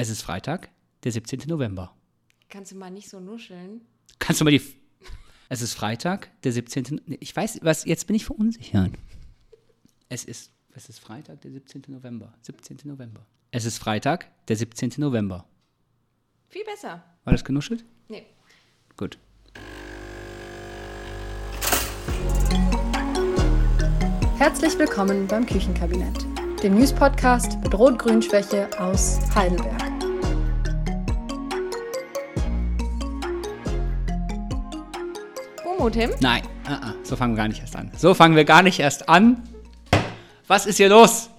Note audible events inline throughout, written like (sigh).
Es ist Freitag, der 17. November. Kannst du mal nicht so nuscheln? Kannst du mal die. Es ist Freitag, der 17. Nee, Ich weiß, was, jetzt bin ich verunsichert. Es ist, es ist Freitag, der 17. November. 17. November. Es ist Freitag, der 17. November. Viel besser. War das genuschelt? Nee. Gut. Herzlich willkommen beim Küchenkabinett, dem News-Podcast mit Rot-Grün-Schwäche aus Heidelberg. Tim? Nein, ah, ah, so fangen wir gar nicht erst an. So fangen wir gar nicht erst an. Was ist hier los?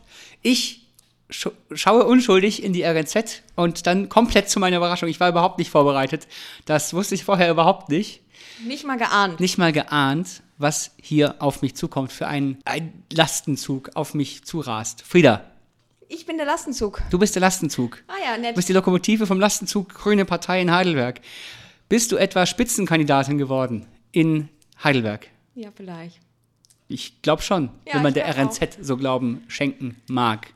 Ich sch schaue unschuldig in die RNZ und dann komplett zu meiner Überraschung. Ich war überhaupt nicht vorbereitet. Das wusste ich vorher überhaupt nicht. Nicht mal geahnt. Nicht mal geahnt, was hier auf mich zukommt für einen, ein Lastenzug auf mich zurast. Frieda, Ich bin der Lastenzug. du bist der Lastenzug. Ah ja, Du nett. bist die Lokomotive vom Lastenzug Grüne Partei in Heidelberg. Bist du etwa Spitzenkandidatin geworden in Heidelberg? Ja, vielleicht. Ich glaube schon, Ja, wenn man der RNZ so Glauben schenken mag.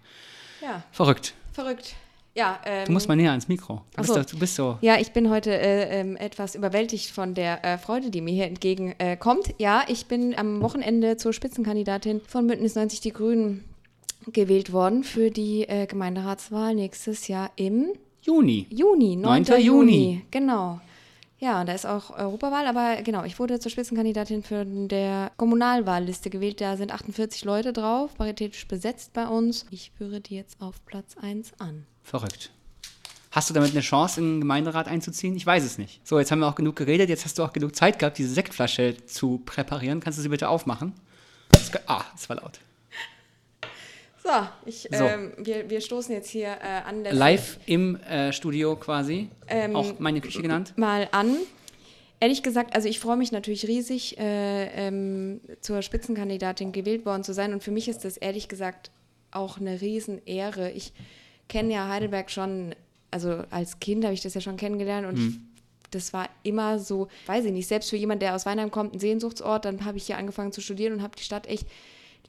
Ja, Verrückt. verrückt. Ja, ähm, Du musst mal näher ans Mikro. Du, Ach bist, so. doch, du bist so. Ja, ich bin heute äh, ähm, etwas überwältigt von der äh, Freude, die mir hier entgegenkommt. Äh, ja, ich bin am Wochenende zur Spitzenkandidatin von Bündnis 90 Die Grünen gewählt worden für die äh, Gemeinderatswahl nächstes Jahr im Juni. Juni, 9. 9. Juni. Juni. Genau. Ja, da ist auch Europawahl, aber genau, ich wurde zur Spitzenkandidatin für der Kommunalwahlliste gewählt. Da sind 48 Leute drauf, paritätisch besetzt bei uns. Ich führe die jetzt auf Platz 1 an. Verrückt. Hast du damit eine Chance, in den Gemeinderat einzuziehen? Ich weiß es nicht. So, jetzt haben wir auch genug geredet. Jetzt hast du auch genug Zeit gehabt, diese Sektflasche zu präparieren. Kannst du sie bitte aufmachen? Ah, das war laut. So, ich, So. Ähm, wir, wir stoßen jetzt hier äh, an Live im äh, Studio quasi. Ähm, auch meine Küche genannt. mal an. Ehrlich gesagt, also ich freue mich natürlich riesig, äh, ähm, zur Spitzenkandidatin gewählt worden zu sein. Und für mich ist das ehrlich gesagt auch eine Riesenehre. Ich kenne ja Heidelberg schon, also als Kind habe ich das ja schon kennengelernt und ich, das war immer so, weiß ich nicht, selbst für jemand, der aus Weinheim kommt, ein Sehnsuchtsort, dann habe ich hier angefangen zu studieren und habe die Stadt echt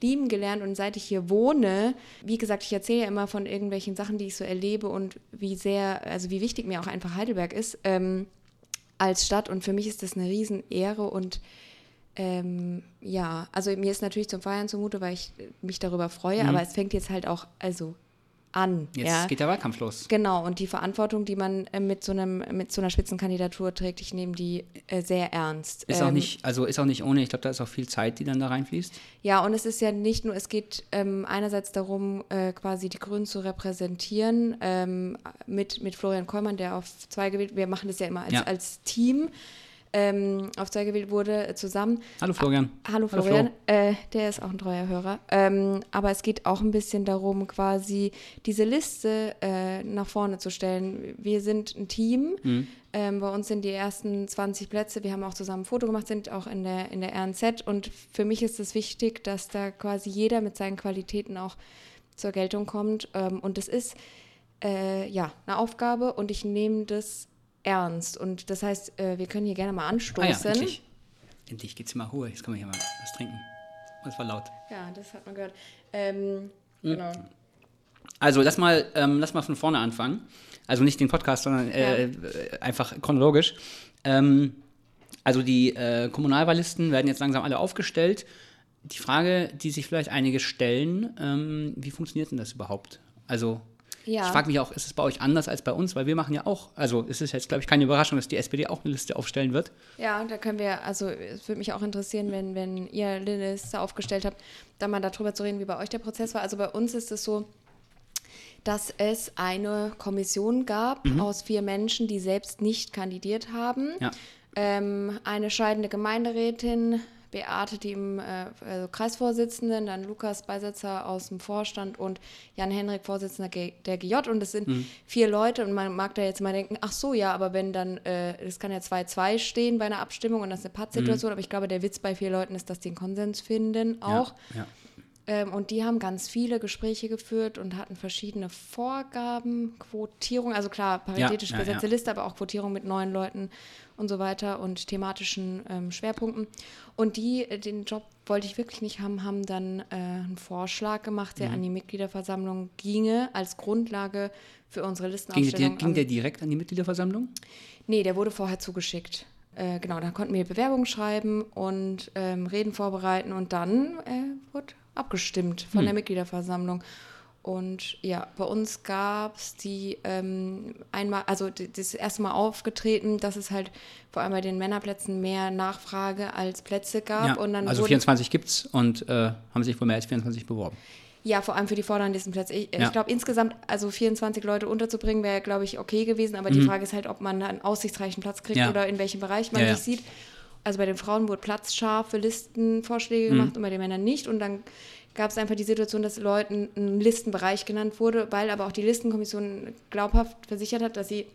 lieben gelernt und seit ich hier wohne, wie gesagt, ich erzähle ja immer von irgendwelchen Sachen, die ich so erlebe und wie sehr, also wie wichtig mir auch einfach Heidelberg ist ähm, als Stadt. Und für mich ist das eine Riesenehre und ähm, ja, also mir ist natürlich zum Feiern zumute, weil ich mich darüber freue, aber es fängt jetzt halt auch also an. Jetzt ja? geht der Wahlkampf los. Genau, und die Verantwortung, die man äh, mit so einem, mit so einer Spitzenkandidatur trägt, ich nehme die äh, sehr ernst. Ist auch Ähm, nicht, also ist auch nicht ohne. Ich glaube, da ist auch viel Zeit, die dann da reinfließt. Ja, und es ist ja nicht nur, es geht ähm, einerseits darum, äh, quasi die Grünen zu repräsentieren, ähm, mit, mit Florian Kollmann, der auf zwei gewählt, wir machen das ja immer als, Ja. als Team, ähm, auf zwei gewählt wurde, äh, zusammen. Hallo Florian. Hallo Hallo Florian, Flo. äh, der ist auch ein treuer Hörer. Ähm, aber es geht auch ein bisschen darum, quasi diese Liste äh, nach vorne zu stellen. Wir sind ein Team. Mhm. Ähm, bei uns sind die ersten 20 Plätze. Wir haben auch zusammen ein Foto gemacht, sind auch in der, in der RNZ. Und für mich ist es wichtig, dass da quasi jeder mit seinen Qualitäten auch zur Geltung kommt. Ähm, und das ist äh, ja eine Aufgabe und ich nehme das ernst. Und das heißt, äh, wir können hier gerne mal Ah anstoßen. ja, endlich. Endlich geht's mal Ruhe. Jetzt können wir hier mal was trinken. Das war laut. Ja, das hat man gehört. Ähm, Hm. Genau. Also lass mal, ähm, lass mal von vorne anfangen. Also nicht den Podcast, sondern äh, äh, einfach chronologisch. Ähm, also die äh, Kommunalwahllisten werden jetzt langsam alle aufgestellt. Die Frage, die sich vielleicht einige stellen, ähm, wie funktioniert denn das überhaupt? Also Ja. ich frage mich auch, ist es bei euch anders als bei uns? Weil wir machen ja auch, also es ist jetzt, glaube ich, keine Überraschung, dass die SPD auch eine Liste aufstellen wird. Ja, da können wir, also es würde mich auch interessieren, wenn, wenn ihr eine Liste aufgestellt habt, da mal darüber zu reden, wie bei euch der Prozess war. Also bei uns ist es so, dass es eine Kommission gab aus vier Menschen, die selbst nicht kandidiert haben. Ja. Ähm, eine scheidende Gemeinderätin, Beate, die im äh, also Kreisvorsitzenden, dann Lukas Beisitzer aus dem Vorstand und Jan Henrik, Vorsitzender G der GJ. Und es sind vier Leute und man mag da jetzt mal denken, ach so, ja, aber wenn dann, äh, es kann ja 2-2 stehen bei einer Abstimmung und das ist eine Pattsituation, aber ich glaube, der Witz bei vier Leuten ist, dass die einen Konsens finden auch. Ja, ja. Ähm, und die haben ganz viele Gespräche geführt und hatten verschiedene Vorgaben, Quotierung, also klar, paritätisch Ja, ja, besetzte ja. Liste, aber auch Quotierung mit neuen Leuten und so weiter und thematischen ähm, Schwerpunkten. Und die, äh, den Job wollte ich wirklich nicht haben, haben dann äh, einen Vorschlag gemacht, Mhm. der an die Mitgliederversammlung ginge, als Grundlage für unsere Ging, der, Listenaufstellung. ging der direkt an die Mitgliederversammlung? Nee, der wurde vorher zugeschickt. Äh, genau, da konnten wir Bewerbungen schreiben und ähm, Reden vorbereiten und dann äh, wurde abgestimmt von der Mitgliederversammlung. Und ja, bei uns gab es die ähm, einmal, also das erste Mal aufgetreten, dass es halt vor allem bei den Männerplätzen mehr Nachfrage als Plätze gab. Ja, und dann also wurde, 24 gibt's und äh, haben sich wohl mehr als 24 beworben. Ja, vor allem für die vorderen Listenplätze. Ich, Ja. ich glaube, insgesamt, also 24 Leute unterzubringen, wäre, glaube ich, okay gewesen. Aber die Frage ist halt, ob man einen aussichtsreichen Platz kriegt Mhm. Ja. oder in welchem Bereich man sich sieht. Also bei den Frauen wurde platzscharfe Listenvorschläge Mhm. gemacht und bei den Männern nicht. Und dann gab es einfach die Situation, dass Leuten ein Listenbereich genannt wurde, weil aber auch die Listenkommission glaubhaft versichert hat, dass sie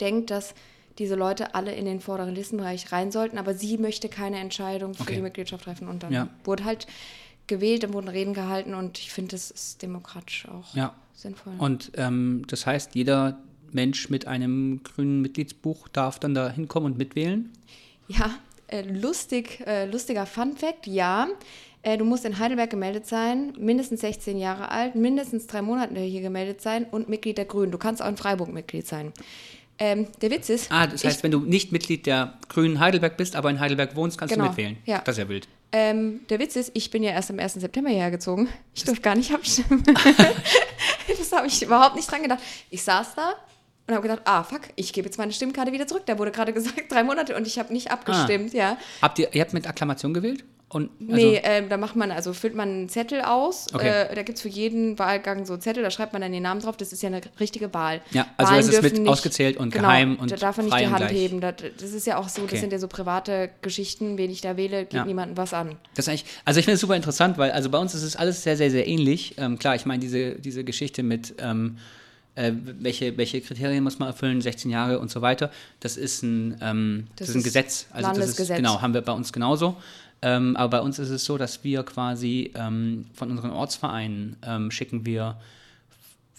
denkt, dass diese Leute alle in den vorderen Listenbereich rein sollten, aber sie möchte keine Entscheidung für Okay. die Mitgliedschaft treffen. Und dann Ja. wurde halt gewählt, dann wurden Reden gehalten und ich finde, das ist demokratisch auch Ja. sinnvoll. Und ähm, das heißt, jeder Mensch mit einem grünen Mitgliedsbuch darf dann da hinkommen und mitwählen? Ja, äh, lustig, äh, lustiger Fun Fact, ja. Äh, du musst in Heidelberg gemeldet sein, mindestens 16 Jahre alt, mindestens drei Monate hier gemeldet sein und Mitglied der Grünen. Du kannst auch in Freiburg Mitglied sein. Ähm, der Witz ist, Ah, das heißt, wenn du nicht Mitglied der Grünen Heidelberg bist, aber in Heidelberg wohnst, kannst Genau, du mitwählen. ja. Das ist ja wild. ähm, der Witz ist, ich bin ja erst am 1. September hierher gezogen. Ich durfte gar nicht abstimmen. (laughs) (laughs) das habe ich überhaupt nicht dran gedacht. Ich saß da und habe gedacht, ah, fuck, ich gebe jetzt meine Stimmkarte wieder zurück. Da wurde gerade (laughs) gesagt, drei Monate und ich habe nicht abgestimmt, ja. Habt ihr, ihr habt mit Akklamation gewählt? Und, also, Nee, ähm, da macht man, also füllt man einen Zettel aus. Okay. Äh, da gibt es für jeden Wahlgang so Zettel, da schreibt man dann den Namen drauf. Das ist ja eine richtige Wahl. Ja, also Wahlen es ist mit dürfen ausgezählt und genau, geheim und Da darf man nicht die Hand gleich. heben. Das, das ist ja auch so, Okay. das sind ja so private Geschichten. Wen ich da wähle, geht Ja. niemandem was an. Das ist eigentlich, also ich finde es super interessant, weil also bei uns ist es alles sehr, sehr, sehr ähnlich. Ähm, klar, ich meine, diese, diese Geschichte mit, ähm, äh, welche, welche Kriterien muss man erfüllen, 16 Jahre und so weiter, das ist ein, ähm, das Das ist ein Gesetz. Also das ist, genau, haben wir bei uns genauso. Ähm, aber bei uns ist es so, dass wir quasi ähm, von unseren Ortsvereinen ähm, schicken wir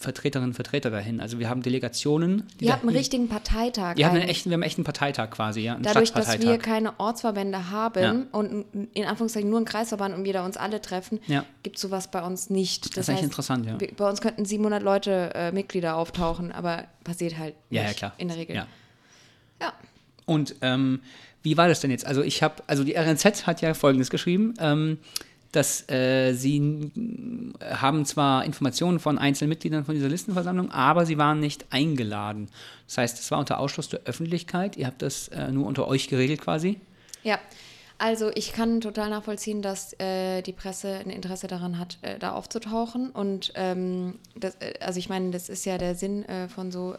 Vertreterinnen und Vertreter dahin. Also wir haben Delegationen. die Ihr habt einen richtigen Parteitag. Wir haben, einen echten, wir haben einen echten Parteitag quasi, ja. Einen Dadurch, dass wir keine Ortsverbände haben Ja. und in Anführungszeichen nur einen Kreisverband und wir da uns alle treffen, Ja. gibt es sowas bei uns nicht. Das ist eigentlich interessant, ja. wir- Bei uns könnten 700 Leute, äh, Mitglieder auftauchen, aber passiert halt Ja, nicht ja, klar. in der Regel. Ja. Ja. Und ähm, wie war das denn jetzt? Also ich habe, also die RNZ hat ja Folgendes geschrieben, ähm, dass äh, sie haben zwar Informationen von einzelnen Mitgliedern von dieser Listenversammlung, aber sie waren nicht eingeladen. Das heißt, es war unter Ausschluss der Öffentlichkeit. Ihr habt das äh, nur unter euch geregelt quasi. Ja, also ich kann total nachvollziehen, dass äh, die Presse ein Interesse daran hat, äh, da aufzutauchen. Und ähm, das, äh, also ich meine, das ist ja der Sinn äh, von so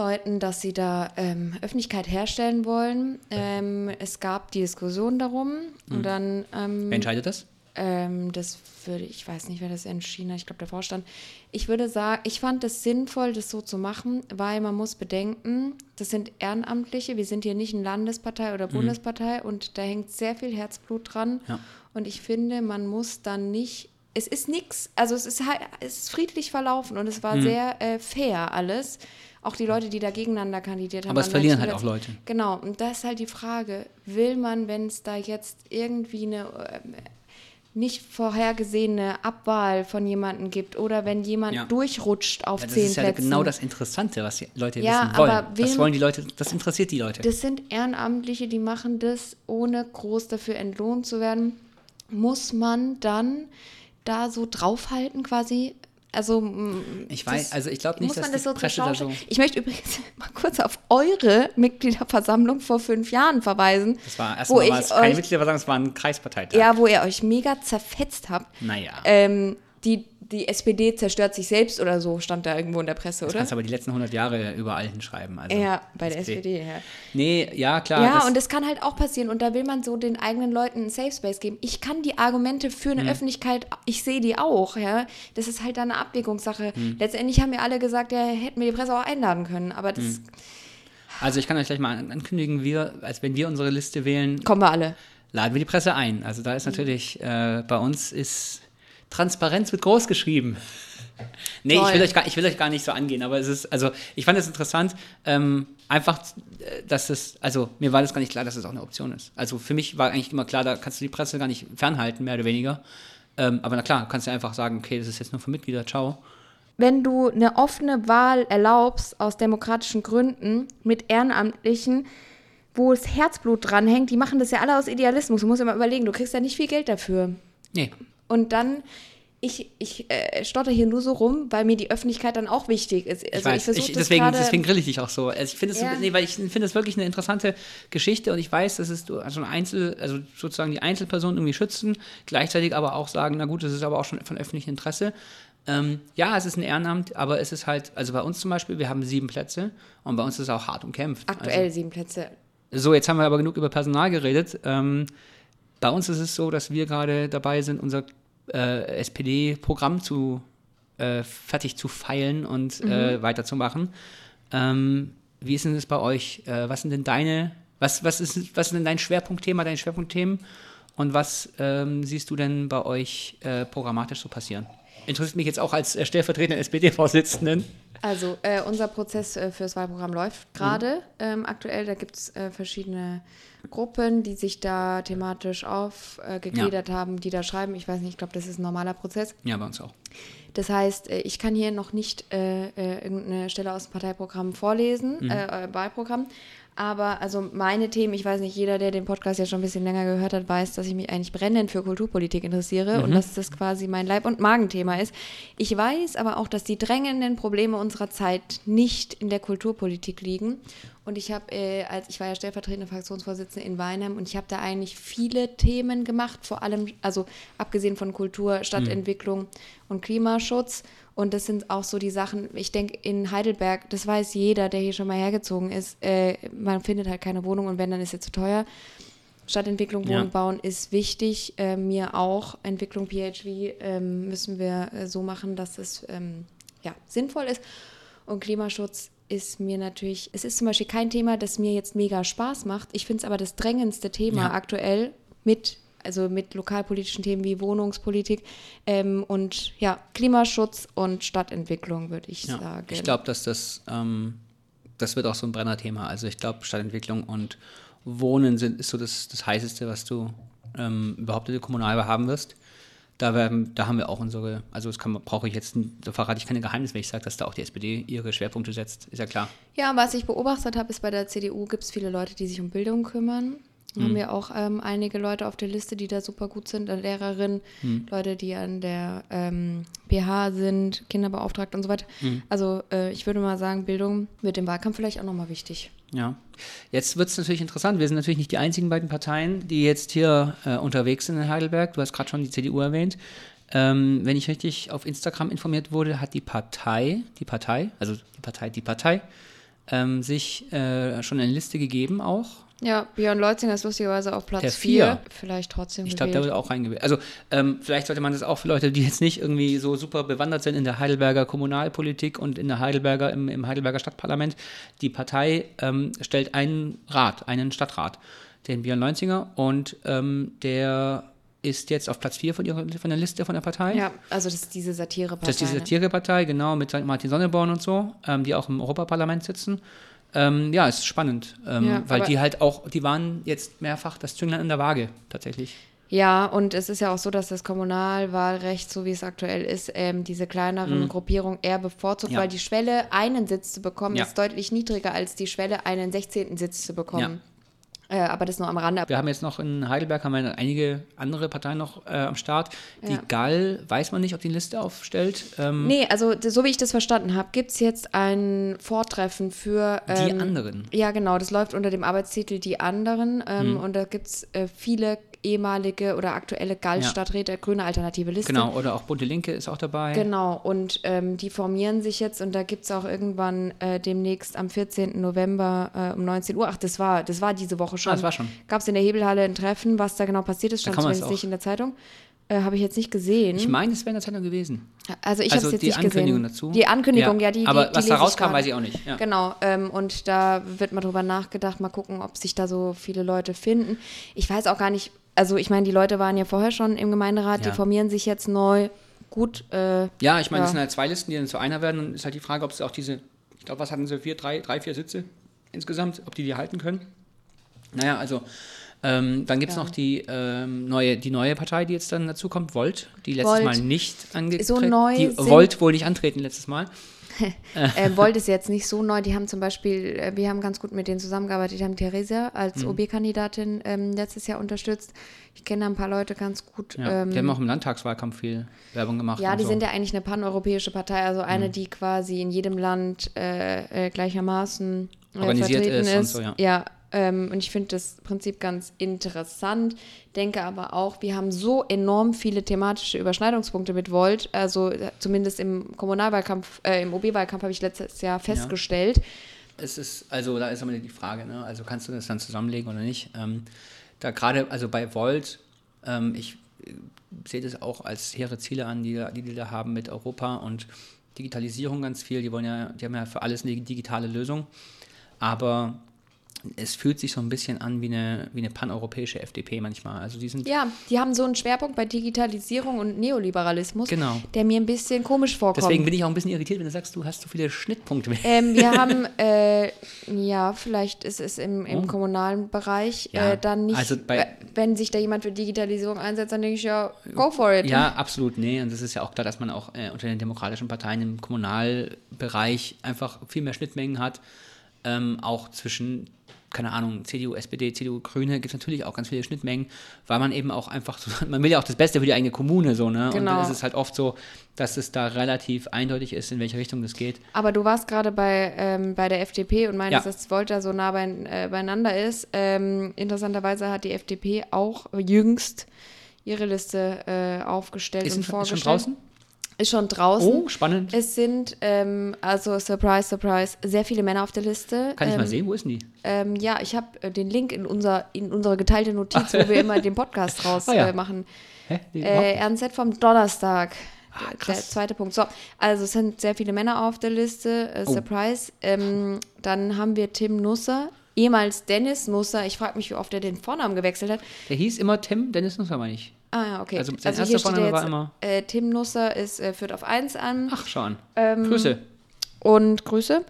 Öffentlichkeitsleuten, dass sie da ähm, Öffentlichkeit herstellen wollen. Ähm, es gab die Diskussion darum und dann ähm, Wer entscheidet das? ähm, das würde, ich weiß nicht, wer das entschieden hat, ich glaube der Vorstand. Ich würde sagen, ich fand es sinnvoll, das so zu machen, weil man muss bedenken, das sind Ehrenamtliche, wir sind hier nicht eine Landespartei oder Bundespartei und da hängt sehr viel Herzblut dran. Ja. Und ich finde, man muss dann nicht, es ist nichts, also es ist, halt- es ist friedlich verlaufen und es war sehr äh, fair alles. Auch die Leute, die da gegeneinander kandidiert haben. Aber es verlieren halt auch. Leute. Genau, und da ist halt die Frage, will man, wenn es da jetzt irgendwie eine ähm, nicht vorhergesehene Abwahl von jemandem gibt oder wenn jemand Ja. durchrutscht auf Ja, das zehn ist ja Plätzen. genau das Interessante, was die Leute Ja, wissen wollen. aber Das wollen die Leute, das interessiert die Leute. Das sind Ehrenamtliche, die machen das, ohne groß dafür entlohnt zu werden. Muss man dann da so draufhalten quasi? Also mm, Ich weiß, also ich glaube nicht, muss dass man die das so zur so... Ich möchte übrigens (laughs) mal kurz auf eure Mitgliederversammlung vor fünf Jahren verweisen. Das war erstmal war es keine Mitgliederversammlung, es war ein Kreisparteitag. Ja, wo ihr euch mega zerfetzt habt. Naja. Ähm, die, die SPD zerstört sich selbst oder so, stand da irgendwo in der Presse, Du oder? kannst aber die letzten 100 Jahre überall hinschreiben. Also Ja, bei der SPD, ja. Nee, ja, klar. Ja, das, und das kann halt auch passieren. Und da will man so den eigenen Leuten einen Safe Space geben. Ich kann die Argumente für Mhm. eine Öffentlichkeit, ich sehe die auch, ja. Das ist halt dann eine Abwägungssache. Mhm. Letztendlich haben wir alle gesagt, ja, hätten wir die Presse auch einladen können. Aber das also ich kann euch gleich mal an- ankündigen, wir, als wenn wir unsere Liste wählen, kommen wir alle. laden wir die Presse ein. Also da ist natürlich, äh, bei uns ist Transparenz wird groß geschrieben. (laughs) Nee, ich will, euch gar, ich will euch gar nicht so angehen, aber es ist, also ich fand es interessant, ähm, einfach, äh, dass es, also mir war das gar nicht klar, dass es das auch eine Option ist. Also für mich war eigentlich immer klar, da kannst du die Presse gar nicht fernhalten, mehr oder weniger. Ähm, aber na klar, kannst du einfach sagen, okay, das ist jetzt nur für Mitglieder, ciao. Wenn du eine offene Wahl erlaubst aus demokratischen Gründen mit Ehrenamtlichen, wo das Herzblut dranhängt, die machen das ja alle aus Idealismus. Du musst immer überlegen, du kriegst ja nicht viel Geld dafür. Nee. Und dann ich, ich äh, stotter hier nur so rum, weil mir die Öffentlichkeit dann auch wichtig ist. Also ich weiß, ich, ich deswegen, deswegen grill ich dich auch so. Also ich finde es, ja. nee, weil ich finde es wirklich eine interessante Geschichte und ich weiß, dass es also ein Einzel, also sozusagen die Einzelperson irgendwie schützen, gleichzeitig aber auch sagen, na gut, das ist aber auch schon von öffentlichem Interesse. Ähm, ja, es ist ein Ehrenamt, aber es ist halt, also bei uns zum Beispiel, wir haben sieben Plätze und bei uns ist es auch hart umkämpft. Aktuell also, sieben Plätze. So, jetzt haben wir aber genug über Personal geredet. Ähm, bei uns ist es so, dass wir gerade dabei sind, unser äh, SPD-Programm zu äh, fertig zu feilen und äh, mhm. äh, weiterzumachen. Ähm, wie ist denn das bei euch? Äh, was sind denn deine, was, was, ist, was ist denn dein Schwerpunktthema, deine Schwerpunktthemen? Und was ähm, siehst du denn bei euch äh, programmatisch so passieren? Interessiert mich jetzt auch als stellvertretender SPD-Vorsitzenden. Also äh, unser Prozess äh, fürs Wahlprogramm läuft gerade mhm. ähm, aktuell. Da gibt es äh, verschiedene Gruppen, die sich da thematisch aufgegliedert ja. haben, die da schreiben. Ich weiß nicht, ich glaube, das ist ein normaler Prozess. Ja, bei uns auch. Das heißt, äh, ich kann hier noch nicht äh, äh, irgendeine Stelle aus dem Parteiprogramm vorlesen, mhm. Wahlprogramm. Aber also meine Themen, ich weiß nicht, jeder, der den Podcast ja schon ein bisschen länger gehört hat, weiß, dass ich mich eigentlich brennend für Kulturpolitik interessiere mhm. und dass das quasi mein Leib- und Magenthema ist. Ich weiß aber auch, dass die drängenden Probleme unserer Zeit nicht in der Kulturpolitik liegen. Und ich habe, äh, als ich war ja stellvertretende Fraktionsvorsitzende in Weinheim und ich habe da eigentlich viele Themen gemacht, vor allem, also abgesehen von Kultur, Stadtentwicklung mhm. und Klimaschutz. Und das sind auch so die Sachen, ich denke, in Heidelberg, das weiß jeder, der hier schon mal hergezogen ist, äh, man findet halt keine Wohnung und wenn, dann ist es zu teuer. Stadtentwicklung, Wohnung ja. bauen ist wichtig. Äh, mir auch. Entwicklung PHV ähm, müssen wir äh, so machen, dass es ähm, ja, sinnvoll ist. Und Klimaschutz ist mir natürlich, es ist zum Beispiel kein Thema, das mir jetzt mega Spaß macht. Ich finde es aber das drängendste Thema ja. aktuell mit also mit lokalpolitischen Themen wie Wohnungspolitik ähm, und ja, Klimaschutz und Stadtentwicklung, würde ich ja, sagen. Ich glaube, dass das, ähm, das wird auch so ein Brennerthema. Also ich glaube, Stadtentwicklung und Wohnen sind, ist so das, das Heißeste, was du ähm, überhaupt in der Kommunalwahl haben wirst. Da, werden, da haben wir auch unsere, also das kann, brauche ich jetzt, da verrate ich keine Geheimnisse, wenn ich sage, dass da auch die SPD ihre Schwerpunkte setzt, ist ja klar. Ja, was ich beobachtet habe, ist bei der CDU gibt es viele Leute, die sich um Bildung kümmern. Mhm. Haben wir auch ähm, einige Leute auf der Liste, die da super gut sind, Lehrerinnen, mhm. Leute, die an der ähm, PH sind, Kinderbeauftragte und so weiter. Mhm. Also äh, ich würde mal sagen, Bildung wird im Wahlkampf vielleicht auch nochmal wichtig. Ja, jetzt wird es natürlich interessant. Wir sind natürlich nicht die einzigen beiden Parteien, die jetzt hier äh, unterwegs sind in Heidelberg. Du hast gerade schon die CDU erwähnt. Ähm, wenn ich richtig auf Instagram informiert wurde, hat die Partei, die Partei, also die Partei, die Partei, ähm, sich äh, schon eine Liste gegeben auch ja, Björn Leutzinger ist lustigerweise auf Platz 4. Vielleicht trotzdem Ich glaube, der wird auch reingewählt. Also ähm, vielleicht sollte man das auch für Leute, die jetzt nicht irgendwie so super bewandert sind in der Heidelberger Kommunalpolitik und in der Heidelberger, im, im Heidelberger Stadtparlament, die Partei ähm, stellt einen Rat, einen Stadtrat, den Björn Leutzinger und ähm, der ist jetzt auf Platz 4 von, von der Liste von der Partei. Ja, also das ist diese Satirepartei. Das ist diese ne? Satirepartei, genau, mit Martin Sonneborn und so, ähm, die auch im Europaparlament sitzen. Ähm, ja, ist spannend, ähm, ja, weil die halt auch, die waren jetzt mehrfach das Zünglein in der Waage tatsächlich. Ja, und es ist ja auch so, dass das Kommunalwahlrecht, so wie es aktuell ist, ähm, diese kleineren mhm. Gruppierungen eher bevorzugt, ja. weil die Schwelle, einen Sitz zu bekommen, ja. ist deutlich niedriger als die Schwelle, einen 16. Sitz zu bekommen. Äh, aber das nur am Rande. Wir haben jetzt noch in Heidelberg haben wir einige andere Parteien noch äh, am Start. Die ja. Gall, weiß man nicht, ob die Liste aufstellt. Ähm, nee, also so wie ich das verstanden habe, gibt es jetzt ein Vortreffen für. Ähm, die anderen. Ja, genau. Das läuft unter dem Arbeitstitel Die anderen. Ähm, hm. Und da gibt es äh, viele ehemalige oder aktuelle Gallstadträte, ja. grüne alternative Liste. Genau, oder auch Bunte Linke ist auch dabei. Genau, und ähm, die formieren sich jetzt und da gibt es auch irgendwann äh, demnächst am 14. November äh, um 19 Uhr, ach, das war, das war diese Woche schon. Ah, das war schon. Gab es in der Hebelhalle ein Treffen, was da genau passiert ist, stand zumindest nicht in der Zeitung. Äh, habe ich jetzt nicht gesehen. Ich meine, es wäre in der Zeitung gewesen. Also ich also habe es jetzt nicht gesehen. Die Ankündigung dazu. Die Ankündigung, ja, ja die, Aber die, was da rauskam, weiß ich auch nicht. Ja. Genau, ähm, und da wird mal drüber nachgedacht, mal gucken, ob sich da so viele Leute finden. Ich weiß auch gar nicht, also ich meine, die Leute waren ja vorher schon im Gemeinderat, Ja. die formieren sich jetzt neu. Gut, äh, Ja, ich meine, Ja. das sind halt zwei Listen, die dann zu einer werden. Und ist halt die Frage, ob sie auch diese, ich glaube, was hatten sie, vier, drei, drei, vier Sitze insgesamt, ob die die halten können. Naja, also ähm, dann gibt es Ja. noch die, ähm, neue, die neue Partei, die jetzt dann dazu kommt, Volt, die letztes Volt. Mal nicht angetreten So neu Die Volt wohl nicht antreten letztes Mal. (laughs) äh, Volt ist jetzt nicht so neu. Die haben zum Beispiel, äh, wir haben ganz gut mit denen zusammengearbeitet. Die haben Theresia Mhm. als OB-Kandidatin ähm, letztes Jahr unterstützt. Ich kenne da ein paar Leute ganz gut. Ja, ähm, die haben auch im Landtagswahlkampf viel Werbung gemacht. Ja, die so. sind ja eigentlich eine paneuropäische Partei, also eine, Mhm. die quasi in jedem Land äh, äh, gleichermaßen äh, Organisiert vertreten ist und so, ja. ähm, und ich finde das Prinzip ganz interessant, denke aber auch, wir haben so enorm viele thematische Überschneidungspunkte mit Volt, also äh, zumindest im Kommunalwahlkampf, äh, im OB-Wahlkampf habe ich letztes Jahr festgestellt. Es ist, also da ist immer die Frage, ne? also kannst du das dann zusammenlegen oder nicht? Ähm, da gerade, also bei Volt, ähm, ich äh, sehe das auch als hehre Ziele an, die, die die da haben mit Europa und Digitalisierung ganz viel. Die wollen ja, die haben ja für alles eine digitale Lösung. Aber es fühlt sich so ein bisschen an wie eine, wie eine paneuropäische FDP manchmal. Also die sind Ja, die haben so einen Schwerpunkt bei Digitalisierung und Neoliberalismus, Genau. der mir ein bisschen komisch vorkommt. Deswegen bin ich auch ein bisschen irritiert, wenn du sagst, du hast so viele Schnittpunkte. Ähm, wir (laughs) haben, äh, ja, vielleicht ist es im, im Oh. kommunalen Bereich Ja, äh, dann nicht, also bei- äh, wenn sich da jemand für Digitalisierung einsetzt, dann denke ich ja, go for it. Ja, absolut, nee. Und das ist ja auch klar, dass man auch äh, unter den demokratischen Parteien im Kommunalbereich einfach viel mehr Schnittmengen hat. Ähm, auch zwischen, keine Ahnung, CDU, SPD, CDU, Grüne gibt es natürlich auch ganz viele Schnittmengen, weil man eben auch einfach so, (laughs) man will ja auch das Beste für die eigene Kommune so, ne? Und Genau. ist es halt oft so, dass es da relativ eindeutig ist, in welche Richtung das geht. Aber du warst gerade bei, ähm, bei der FDP und meinst, Ja. dass Volta so nah bein, äh, beieinander ist. Ähm, interessanterweise hat die FDP auch jüngst ihre Liste äh, aufgestellt Ist, und ist schon vorgestellt. draußen? Ist schon draußen. Oh, spannend. Es sind, ähm, also Surprise, Surprise, sehr viele Männer auf der Liste. Kann ich ähm, mal sehen, wo ist denn die? Ähm, ja, ich habe äh, den Link in, unser, in unsere geteilte Notiz, wo wir (laughs) immer den Podcast raus Ah, ja. äh, machen. Hä? Die, Äh, RNZ vom Donnerstag. Ah. Der zweite Punkt. So, also es sind sehr viele Männer auf der Liste. Äh, Oh. Surprise. Ähm, dann haben wir Tim Nusser, ehemals Dennis Nusser. Ich frage mich, wie oft er den Vornamen gewechselt hat. der hieß immer Tim Dennis Nusser, meine ich. Ah ja, okay. Also sein hier erster Vorname war immer- Äh, Tim Nusser ist, äh, führt auf 1 an. Ach, schau an. Ähm, Grüße. und Grüße.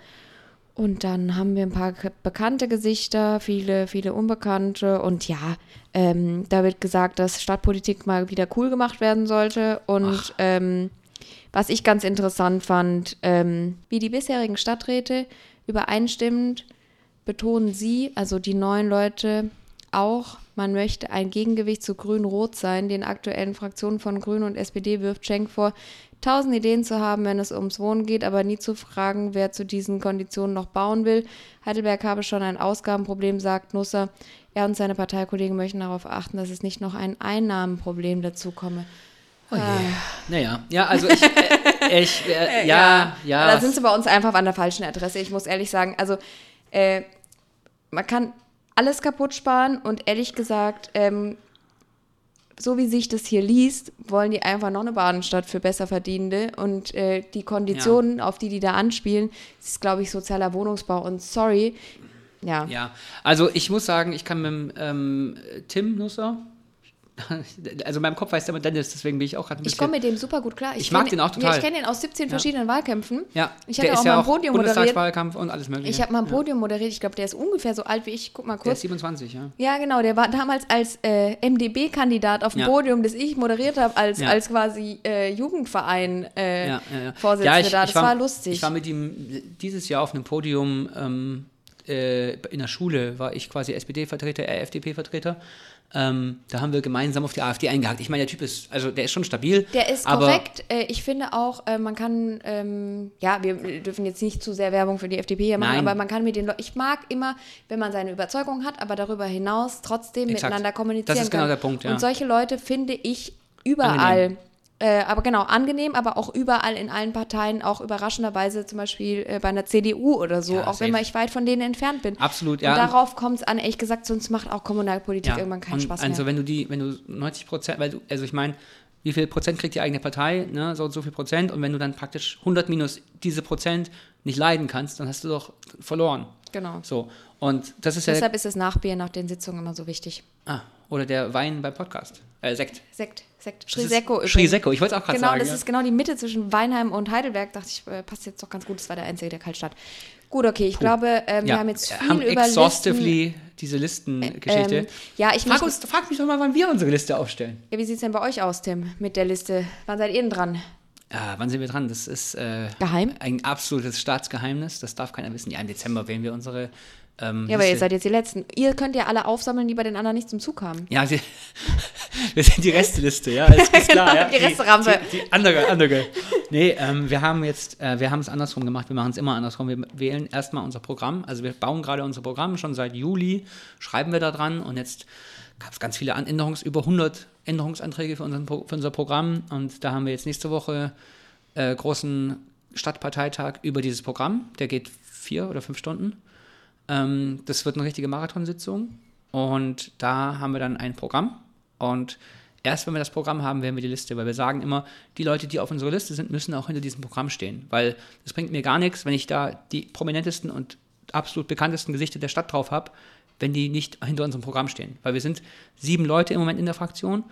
Und dann haben wir ein paar bekannte Gesichter, viele, viele unbekannte. Und ja, ähm, da wird gesagt, dass Stadtpolitik mal wieder cool gemacht werden sollte. Und ähm, was ich ganz interessant fand, ähm, wie die bisherigen Stadträte übereinstimmend betonen sie, also die neuen Leute, auch, man möchte ein Gegengewicht zu Grün-Rot sein. Den aktuellen Fraktionen von Grün und SPD wirft Schenk vor, tausend Ideen zu haben, wenn es ums Wohnen geht, aber nie zu fragen, wer zu diesen Konditionen noch bauen will. Heidelberg habe schon ein Ausgabenproblem, sagt Nusser. Er und seine Parteikollegen möchten darauf achten, dass es nicht noch ein Einnahmenproblem dazu komme. Naja, ja, also ich, äh, ich äh, (laughs) ja, ja. Da sind sie bei uns einfach an der falschen Adresse. Ich muss ehrlich sagen, also äh, man kann alles kaputt sparen und ehrlich gesagt, ähm, so wie sich das hier liest, wollen die einfach noch eine Badenstadt für Besserverdienende und äh, die Konditionen, auf die die da anspielen, ist, glaube ich, sozialer Wohnungsbau und sorry, ja. Ja, also ich muss sagen, ich kann mit dem ähm, Tim Nusser, (laughs) also in meinem Kopf heißt er immer Dennis, deswegen bin ich auch gerade ein Ich bisschen. komme mit dem super gut klar. Ich mag kenn- den auch total. Ja, ich kenne den aus 17 verschiedenen Wahlkämpfen. ja, ich der hatte ist auch ja mal ein Podium moderiert. Und alles mögliche. Ich habe mal ein ja. Podium moderiert. Ich glaube, der ist ungefähr so alt wie ich. Guck mal Der kurz. ist 27, ja. Ja, genau. Der war damals als äh, MdB-Kandidat auf dem Ja. Podium, das ich moderiert habe, als, Ja. als quasi äh, Jugendverein äh, ja, ja, ja. Vorsitzende ja, ich, da. ich Das war, lustig. Ich war mit ihm dieses Jahr auf einem Podium ähm, äh, in der Schule, war ich quasi SPD-Vertreter, er FDP-Vertreter. Ähm, da haben wir gemeinsam auf die AfD eingehakt. Ich meine, der Typ ist, also der ist schon stabil. der ist korrekt. Äh, ich finde auch, äh, man kann, ähm, ja, wir dürfen jetzt nicht zu sehr Werbung für die FDP hier machen, Nein. aber man kann mit den Leuten, ich mag immer, wenn man seine Überzeugung hat, aber darüber hinaus trotzdem Exakt. miteinander kommunizieren Das ist genau kann. der Punkt, ja. Und solche Leute finde ich überall. Angenehm. Äh, aber genau, angenehm, aber auch überall in allen Parteien, auch überraschenderweise zum Beispiel äh, bei einer CDU oder so, Ja, auch wenn safe. ich weit von denen entfernt bin. Absolut, Und ja. darauf kommt es an, ehrlich gesagt, sonst macht auch Kommunalpolitik Ja, irgendwann keinen und Spaß also mehr. wenn du die, wenn du 90 Prozent, weil du, also ich meine, wie viel Prozent kriegt die eigene Partei, ne, so und so viel Prozent, und wenn du dann praktisch 100 minus diese Prozent nicht leiden kannst, dann hast du doch verloren. Genau. So, und das ist ja, Deshalb ist das Nachbier nach den Sitzungen immer so wichtig. ah, oder der Wein beim Podcast. Äh, Sekt. Sekt, Sekt. Übrigens. Schrisecco, ich wollte es auch gerade Genau, sagen. das ja. ist genau die Mitte zwischen Weinheim und Heidelberg. Dachte ich, äh, passt jetzt doch ganz gut. Das war der einzige, der kalt stand. Gut, okay, ich glaube, ähm, wir haben jetzt viel haben über Listen. exhaustively diese Listengeschichte. Ähm, ja, ich frag, uns, frag mich doch mal, wann wir unsere Liste aufstellen. ja, wie sieht es denn bei euch aus, Tim, mit der Liste? Wann seid ihr denn dran? Ja, wann sind wir dran? Das ist äh, Geheim? ein absolutes Staatsgeheimnis. Das darf keiner wissen. Ja, im Dezember wählen wir unsere. Ähm, Ja, aber ihr seid jetzt die Letzten. Ihr könnt ja alle aufsammeln, die bei den anderen nicht zum Zug kamen. Ja, wir, (laughs) wir sind die Resteliste, ja, ist, ist (laughs) klar. Genau, ja. die Resterampe. Die, die andere, andere. Nee, ähm, wir haben jetzt, äh, wir haben es andersrum gemacht, wir machen es immer andersrum. Wir wählen erstmal unser Programm, also wir bauen gerade unser Programm, schon seit Juli schreiben wir da dran und jetzt gab es ganz viele Änderungs-, über 100 Änderungsanträge für, unseren, für unser Programm und da haben wir jetzt nächste Woche äh, großen Stadtparteitag über dieses Programm, der geht vier oder fünf Stunden. Ähm, das wird eine richtige Marathonsitzung und da haben wir dann ein Programm und erst wenn wir das Programm haben, werden wir die Liste, weil wir sagen immer, die Leute, die auf unserer Liste sind, müssen auch hinter diesem Programm stehen, weil es bringt mir gar nichts, wenn ich da die prominentesten und absolut bekanntesten Gesichter der Stadt drauf habe, wenn die nicht hinter unserem Programm stehen, weil wir sind sieben Leute im Moment in der Fraktion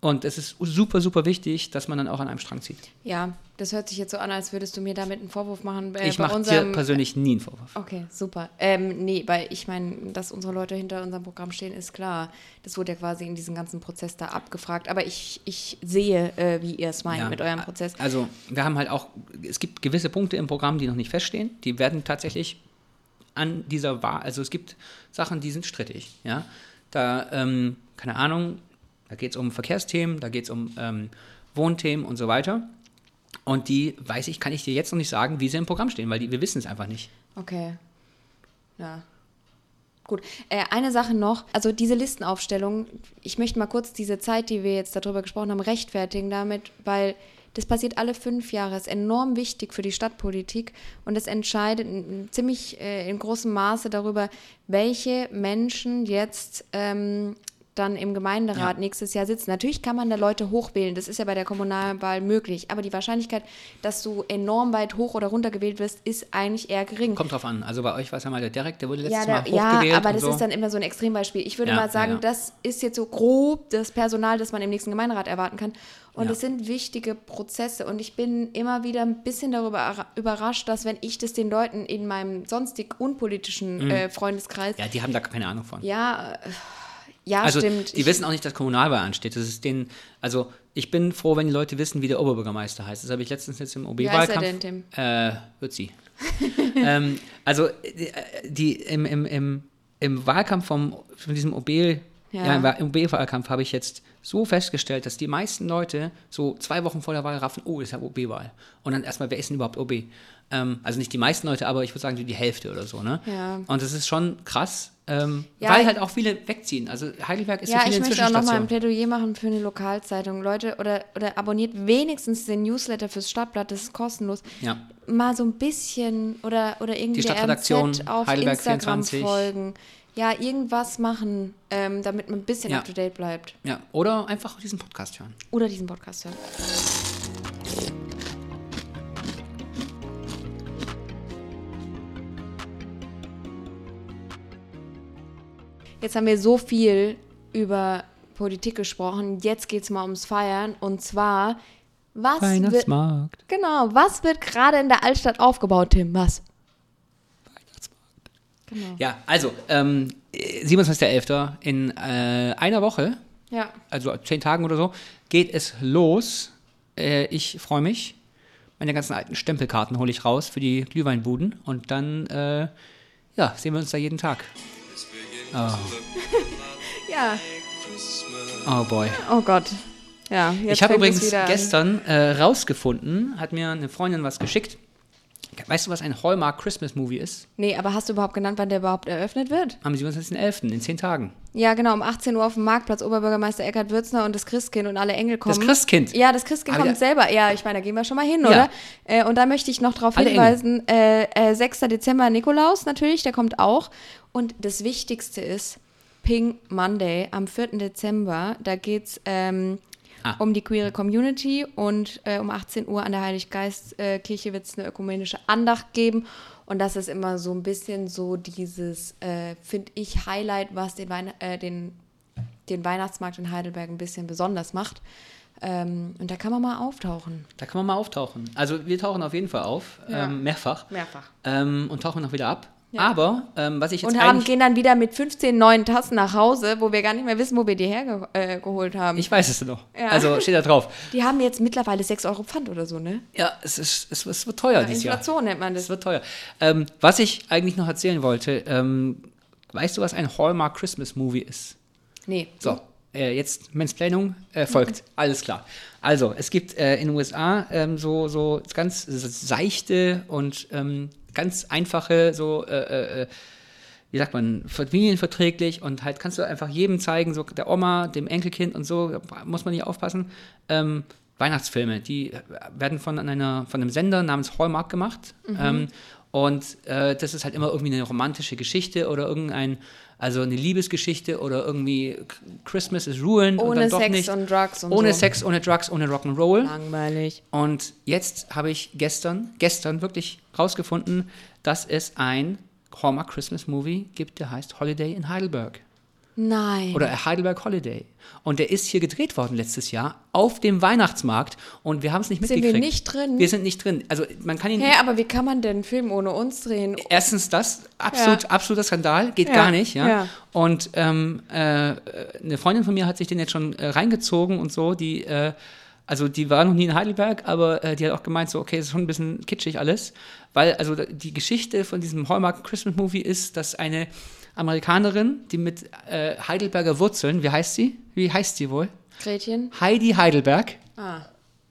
und es ist super, super wichtig, dass man dann auch an einem Strang zieht. Ja, das hört sich jetzt so an, als würdest du mir damit einen Vorwurf machen. Äh, ich mache dir persönlich nie einen Vorwurf. Okay, super. Ähm, nee, weil ich meine, dass unsere Leute hinter unserem Programm stehen, ist klar. Das wurde ja quasi in diesem ganzen Prozess da abgefragt. Aber ich, ich sehe, äh, wie ihr es meint Ja, mit eurem Prozess. Also wir haben halt auch, es gibt gewisse Punkte im Programm, die noch nicht feststehen. Die werden tatsächlich an dieser Wahl, also es gibt Sachen, die sind strittig. Ja? Da, ähm, keine Ahnung, da geht es um Verkehrsthemen, da geht es um ähm, Wohnthemen und so weiter. Und die, weiß ich, kann ich dir jetzt noch nicht sagen, wie sie im Programm stehen, weil die, wir wissen es einfach nicht. Okay. Ja. Gut. Äh, eine Sache noch, also diese Listenaufstellung, ich möchte mal kurz diese Zeit, die wir jetzt darüber gesprochen haben, rechtfertigen damit, weil das passiert alle fünf Jahre, ist enorm wichtig für die Stadtpolitik und es entscheidet ziemlich äh, in großem Maße darüber, welche Menschen jetzt ähm, dann im Gemeinderat Ja. nächstes Jahr sitzen. Natürlich kann man da Leute hochwählen, das ist ja bei der Kommunalwahl möglich, aber die Wahrscheinlichkeit, dass du enorm weit hoch oder runter gewählt wirst, ist eigentlich eher gering. Kommt drauf an. Also bei euch war es ja mal der Derek, der wurde letztes Ja, Mal da, ja hochgewählt aber und das so. ist dann immer so ein Extrembeispiel. Ich würde Ja, mal sagen, ja, ja. das ist jetzt so grob das Personal, das man im nächsten Gemeinderat erwarten kann. Und Ja. es sind wichtige Prozesse. Und ich bin immer wieder ein bisschen darüber überrascht, dass wenn ich das den Leuten in meinem sonstig unpolitischen äh, Freundeskreis, Mhm. ja, die haben da keine Ahnung von. ja, ja, Also stimmt. die Ich- wissen auch nicht, dass Kommunalwahl ansteht. Das ist denen, also ich bin froh, wenn die Leute wissen, wie der Oberbürgermeister heißt. Das habe ich letztens jetzt im Wie heißt er OB-Wahlkampf. denn, Tim? Äh, wird sie. (laughs) ähm, also äh, die im, im, im, im Wahlkampf vom, von diesem OB, ja. Ja. im Wa- im OB-Wahlkampf habe ich jetzt so festgestellt, dass die meisten Leute so zwei Wochen vor der Wahl raffen, oh, ist ja OB-Wahl. Und dann erstmal, wer ist denn überhaupt OB? Ähm, also nicht die meisten Leute, aber ich würde sagen, die Hälfte oder so. Ne? Ja. Und das ist schon krass, ähm, Ja, weil halt auch viele wegziehen. Also Heidelberg ist ja, ich möchte auch nochmal ein. Plädoyer machen für eine Lokalzeitung. Leute, oder, oder abonniert wenigstens den Newsletter fürs Stadtblatt, das ist kostenlos. Ja. Mal so ein bisschen oder, oder irgendwie Die Stadtredaktion, NZ auf Heidelberg Instagram 24. folgen. Ja, irgendwas machen, ähm, damit man ein bisschen Ja. up to date bleibt. Ja, oder einfach diesen Podcast hören. Oder diesen Podcast hören. Jetzt haben wir so viel über Politik gesprochen. Jetzt geht es mal ums Feiern. Und zwar, was wird, Weihnachtsmarkt. genau, was wird gerade in der Altstadt aufgebaut, Tim? Was? Genau. Ja, also, ähm, 27.11. in äh, einer Woche, Ja. also zehn Tagen oder so, geht es los. Äh, ich freue mich. Meine ganzen alten Stempelkarten hole ich raus für die Glühweinbuden und dann, äh, ja, sehen wir uns da jeden Tag. Ja. Oh boy. Oh Gott. Ja, ich habe übrigens gestern äh, rausgefunden, hat mir eine Freundin was geschickt. Weißt du, was ein Hallmark Christmas Movie ist? Nee, aber hast du überhaupt genannt, wann der überhaupt eröffnet wird? Am 27.11. in zehn Tagen. Ja, genau, um 18 Uhr auf dem Marktplatz, Oberbürgermeister Eckhard Würzner und das Christkind und alle Engel kommen. Das Christkind? Ja, das Christkind Aber kommt selber. Ja, ich meine, da gehen wir schon mal hin, Ja. oder? Äh, und da möchte ich noch darauf hinweisen, äh, äh, 6. Dezember Nikolaus natürlich, der kommt auch. Und das Wichtigste ist Pink Monday am 4. Dezember. Da geht es ähm, Ah. um die queere Community und äh, um 18 Uhr an der Heiliggeistkirche wird es eine ökumenische Andacht geben. Und das ist immer so ein bisschen so dieses, äh, finde ich, Highlight, was den, Weihn äh, den den Weihnachtsmarkt in Heidelberg ein bisschen besonders macht. Ähm, und da kann man mal auftauchen. Da kann man mal auftauchen. Also wir tauchen auf jeden Fall auf, Ja. ähm, mehrfach. Mehrfach. Ähm, und tauchen noch wieder ab. Ja. Aber ähm, was ich jetzt Und haben, gehen dann wieder mit 15 neuen Tassen nach Hause, wo wir gar nicht mehr wissen, wo wir die hergeholt äh, haben. Ich weiß es noch. Ja. Also steht da drauf. die haben jetzt mittlerweile 6 Euro Pfand oder so, ne? Ja, es, ist, es, es wird teuer dieses Jahr. Inflation nennt man Es das. wird teuer. Ähm, was ich eigentlich noch erzählen wollte, ähm, weißt du, was ein Hallmark Christmas Movie ist? Nee. So, äh, jetzt Mansplainung äh, folgt. (laughs) Alles klar. Also, es gibt äh, in den USA ähm, so, so ganz seichte und ähm, ganz einfache, so, äh, äh, wie sagt man, familienverträglich und halt kannst du einfach jedem zeigen, so der Oma, dem Enkelkind und so, muss man nicht aufpassen. Ähm, Weihnachtsfilme, die werden von, einer, von einem Sender namens Hallmark gemacht. Ähm, und äh, das ist halt immer irgendwie eine romantische Geschichte oder irgendein, also eine Liebesgeschichte oder irgendwie Christmas is ruined und Ohne doch Sex nicht. und Drugs und ohne so. Sex, ohne Drugs, ohne Rock'n'Roll. Langweilig. Und jetzt habe ich gestern, gestern wirklich rausgefunden, dass es ein Hallmark Christmas Movie gibt, der heißt Holiday in Heidelberg. Nein. Oder Heidelberg Holiday. Und der ist hier gedreht worden letztes Jahr auf dem Weihnachtsmarkt und wir haben es nicht Sind wir mitgekriegt. nicht drin? Wir sind nicht drin. Also man kann ihn. Hä, aber wie kann man denn einen Film ohne uns drehen? Erstens das, absolut, Ja. absoluter Skandal, geht Ja, gar nicht, ja. ja. Und ähm, äh, eine Freundin von mir hat sich den jetzt schon äh, reingezogen und so, die, äh, also die war noch nie in Heidelberg, aber äh, die hat auch gemeint, so, okay, das ist schon ein bisschen kitschig alles, weil also die Geschichte von diesem Hallmark Christmas Movie ist, dass eine Amerikanerin, die mit äh, Heidelberger Wurzeln, wie heißt sie? Wie heißt sie wohl? Gretchen? Heidi Heidelberg. Ah.